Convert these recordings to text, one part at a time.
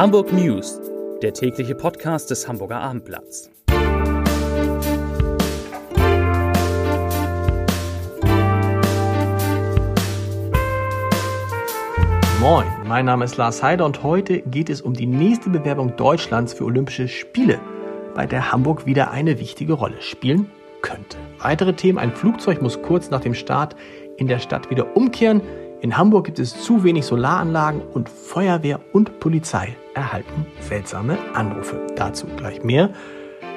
Hamburg News, der tägliche Podcast des Hamburger Abendblatts. Moin, mein Name ist Lars Heider und heute geht es um die nächste Bewerbung Deutschlands für Olympische Spiele, bei der Hamburg wieder eine wichtige Rolle spielen könnte. Weitere Themen, ein Flugzeug muss kurz nach dem Start in der Stadt wieder umkehren. In Hamburg gibt es zu wenig Solaranlagen und Feuerwehr und Polizei erhalten seltsame Anrufe. Dazu gleich mehr.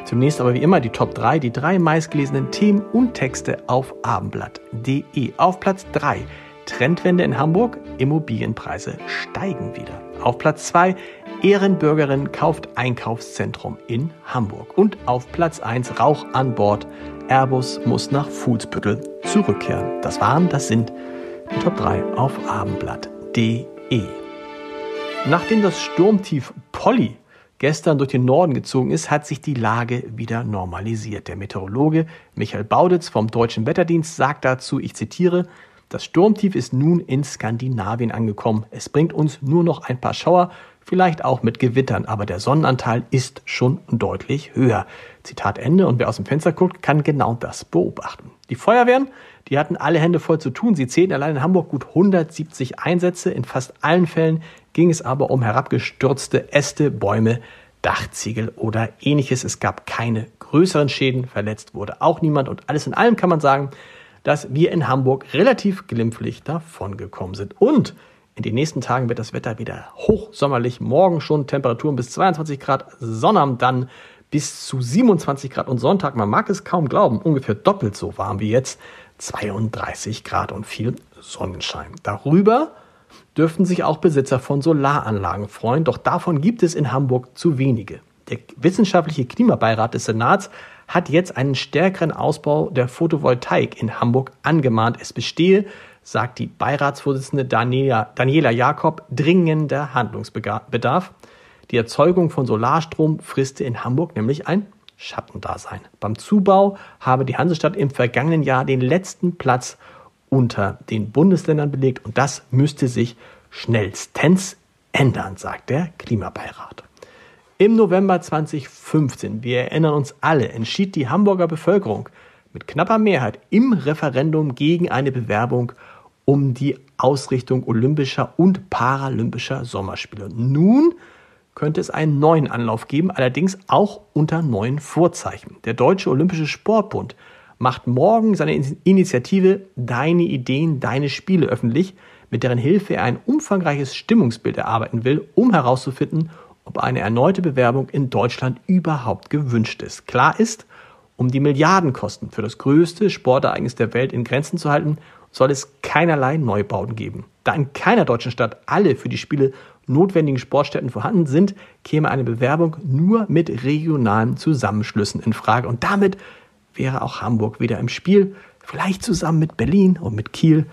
Zunächst aber wie immer die Top 3, die drei meistgelesenen Themen und Texte auf abendblatt.de. Auf Platz 3 Trendwende in Hamburg, Immobilienpreise steigen wieder. Auf Platz 2 Ehrenbürgerin kauft Einkaufszentrum in Hamburg. Und auf Platz 1 Rauch an Bord, Airbus muss nach Fuhlsbüttel zurückkehren. Das waren, das sind Top 3 auf abendblatt.de. Nachdem das Sturmtief Polly gestern durch den Norden gezogen ist, hat sich die Lage wieder normalisiert. Der Meteorologe Michael Bauditz vom Deutschen Wetterdienst sagt dazu, ich zitiere, das Sturmtief ist nun in Skandinavien angekommen. Es bringt uns nur noch ein paar Schauer, vielleicht auch mit Gewittern, aber der Sonnenanteil ist schon deutlich höher. Zitat Ende. Und wer aus dem Fenster guckt, kann genau das beobachten. Die Feuerwehren, die hatten alle Hände voll zu tun. Sie zählten allein in Hamburg gut 170 Einsätze. In fast allen Fällen ging es aber um herabgestürzte Äste, Bäume, Dachziegel oder ähnliches. Es gab keine größeren Schäden, verletzt wurde auch niemand. Und alles in allem kann man sagen, dass wir in Hamburg relativ glimpflich davongekommen sind. Und in den nächsten Tagen wird das Wetter wieder hochsommerlich. Morgen schon Temperaturen bis 22 Grad, Sonnabend dann bis zu 27 Grad und Sonntag, man mag es kaum glauben, ungefähr doppelt so warm wie jetzt, 32 Grad und viel Sonnenschein. Darüber dürften sich auch Besitzer von Solaranlagen freuen, doch davon gibt es in Hamburg zu wenige. Der wissenschaftliche Klimabeirat des Senats hat jetzt einen stärkeren Ausbau der Photovoltaik in Hamburg angemahnt. Es bestehe, sagt die Beiratsvorsitzende Daniela, Daniela Jakob, dringender Handlungsbedarf. Die Erzeugung von Solarstrom friste in Hamburg nämlich ein Schattendasein. Beim Zubau habe die Hansestadt im vergangenen Jahr den letzten Platz unter den Bundesländern belegt und das müsste sich schnellstens ändern, sagt der Klimabeirat. Im November 2015, wir erinnern uns alle, entschied die Hamburger Bevölkerung mit knapper Mehrheit im Referendum gegen eine Bewerbung um die Ausrichtung olympischer und paralympischer Sommerspiele. Nun könnte es einen neuen Anlauf geben, allerdings auch unter neuen Vorzeichen. Der Deutsche Olympische Sportbund macht morgen seine Initiative Deine Ideen, deine Spiele öffentlich, mit deren Hilfe er ein umfangreiches Stimmungsbild erarbeiten will, um herauszufinden, ob eine erneute Bewerbung in Deutschland überhaupt gewünscht ist. Klar ist, um die Milliardenkosten für das größte Sportereignis der Welt in Grenzen zu halten, soll es keinerlei Neubauten geben. Da in keiner deutschen Stadt alle für die Spiele notwendigen Sportstätten vorhanden sind, käme eine Bewerbung nur mit regionalen Zusammenschlüssen in Frage. Und damit wäre auch Hamburg wieder im Spiel, vielleicht zusammen mit Berlin und mit Kiel.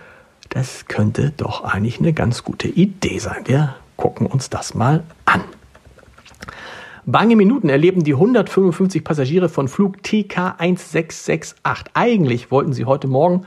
Das könnte doch eigentlich eine ganz gute Idee sein. Wir gucken uns das mal an. Bange Minuten erleben die 155 Passagiere von Flug TK 1668. Eigentlich wollten sie heute Morgen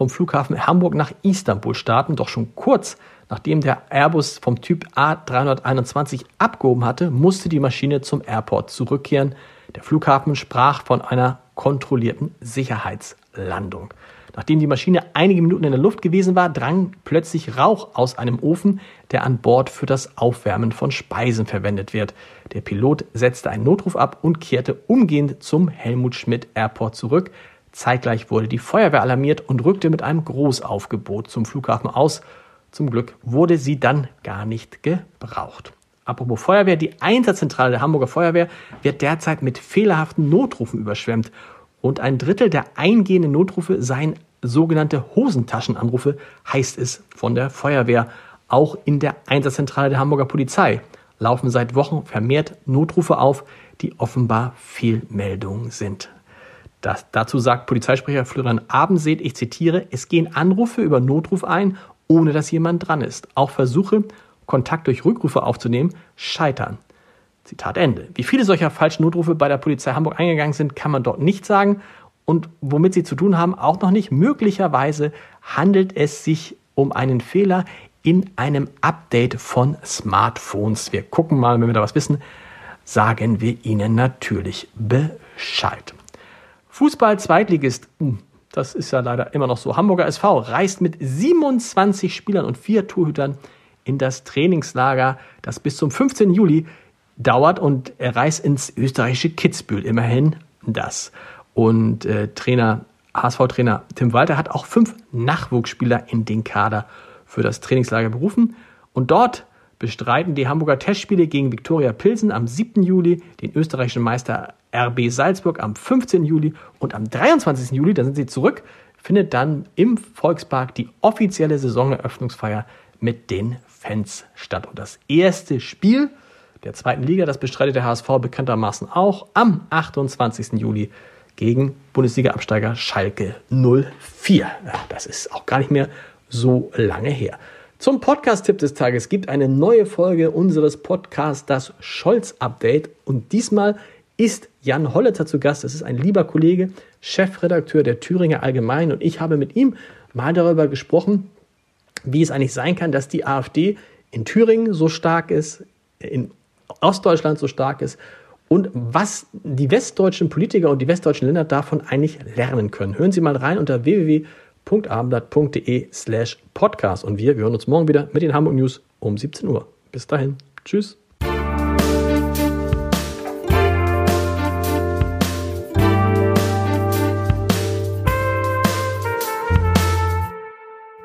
vom Flughafen Hamburg nach Istanbul starten, doch schon kurz nachdem der Airbus vom Typ A321 abgehoben hatte, musste die Maschine zum Airport zurückkehren. Der Flughafen sprach von einer kontrollierten Sicherheitslandung. Nachdem die Maschine einige Minuten in der Luft gewesen war, drang plötzlich Rauch aus einem Ofen, der an Bord für das Aufwärmen von Speisen verwendet wird. Der Pilot setzte einen Notruf ab und kehrte umgehend zum Helmut Schmidt Airport zurück. Zeitgleich wurde die Feuerwehr alarmiert und rückte mit einem Großaufgebot zum Flughafen aus. Zum Glück wurde sie dann gar nicht gebraucht. Apropos Feuerwehr, die Einsatzzentrale der Hamburger Feuerwehr wird derzeit mit fehlerhaften Notrufen überschwemmt. Und ein Drittel der eingehenden Notrufe seien sogenannte Hosentaschenanrufe, heißt es von der Feuerwehr. Auch in der Einsatzzentrale der Hamburger Polizei laufen seit Wochen vermehrt Notrufe auf, die offenbar Fehlmeldungen sind. Das, dazu sagt Polizeisprecher Florian Abenseet, ich zitiere, es gehen Anrufe über Notruf ein, ohne dass jemand dran ist. Auch Versuche, Kontakt durch Rückrufe aufzunehmen, scheitern. Zitat Ende. Wie viele solcher falschen Notrufe bei der Polizei Hamburg eingegangen sind, kann man dort nicht sagen. Und womit sie zu tun haben, auch noch nicht. Möglicherweise handelt es sich um einen Fehler in einem Update von Smartphones. Wir gucken mal, wenn wir da was wissen, sagen wir Ihnen natürlich Bescheid. Fußball-Zweitligist, hm, das ist ja leider immer noch so. Hamburger SV reist mit 27 Spielern und vier Torhütern in das Trainingslager, das bis zum 15. Juli dauert und er reist ins österreichische Kitzbühel. Immerhin das. Und äh, Trainer, HSV-Trainer Tim Walter hat auch fünf Nachwuchsspieler in den Kader für das Trainingslager berufen. Und dort bestreiten die Hamburger Testspiele gegen Viktoria Pilsen am 7. Juli, den österreichischen Meister RB Salzburg am 15. Juli und am 23. Juli, da sind sie zurück, findet dann im Volkspark die offizielle Saisoneröffnungsfeier mit den Fans statt. Und das erste Spiel der zweiten Liga, das bestreitet der HSV bekanntermaßen auch am 28. Juli gegen Bundesliga-Absteiger Schalke 04. Ja, das ist auch gar nicht mehr so lange her. Zum Podcast-Tipp des Tages gibt eine neue Folge unseres Podcasts, das Scholz-Update. Und diesmal ist Jan Holleter zu Gast. Das ist ein lieber Kollege, Chefredakteur der Thüringer Allgemein. Und ich habe mit ihm mal darüber gesprochen, wie es eigentlich sein kann, dass die AfD in Thüringen so stark ist, in Ostdeutschland so stark ist und was die westdeutschen Politiker und die westdeutschen Länder davon eigentlich lernen können. Hören Sie mal rein unter www.abendblatt.de slash podcast und wir, wir hören uns morgen wieder mit den Hamburg News um 17 Uhr. Bis dahin. Tschüss.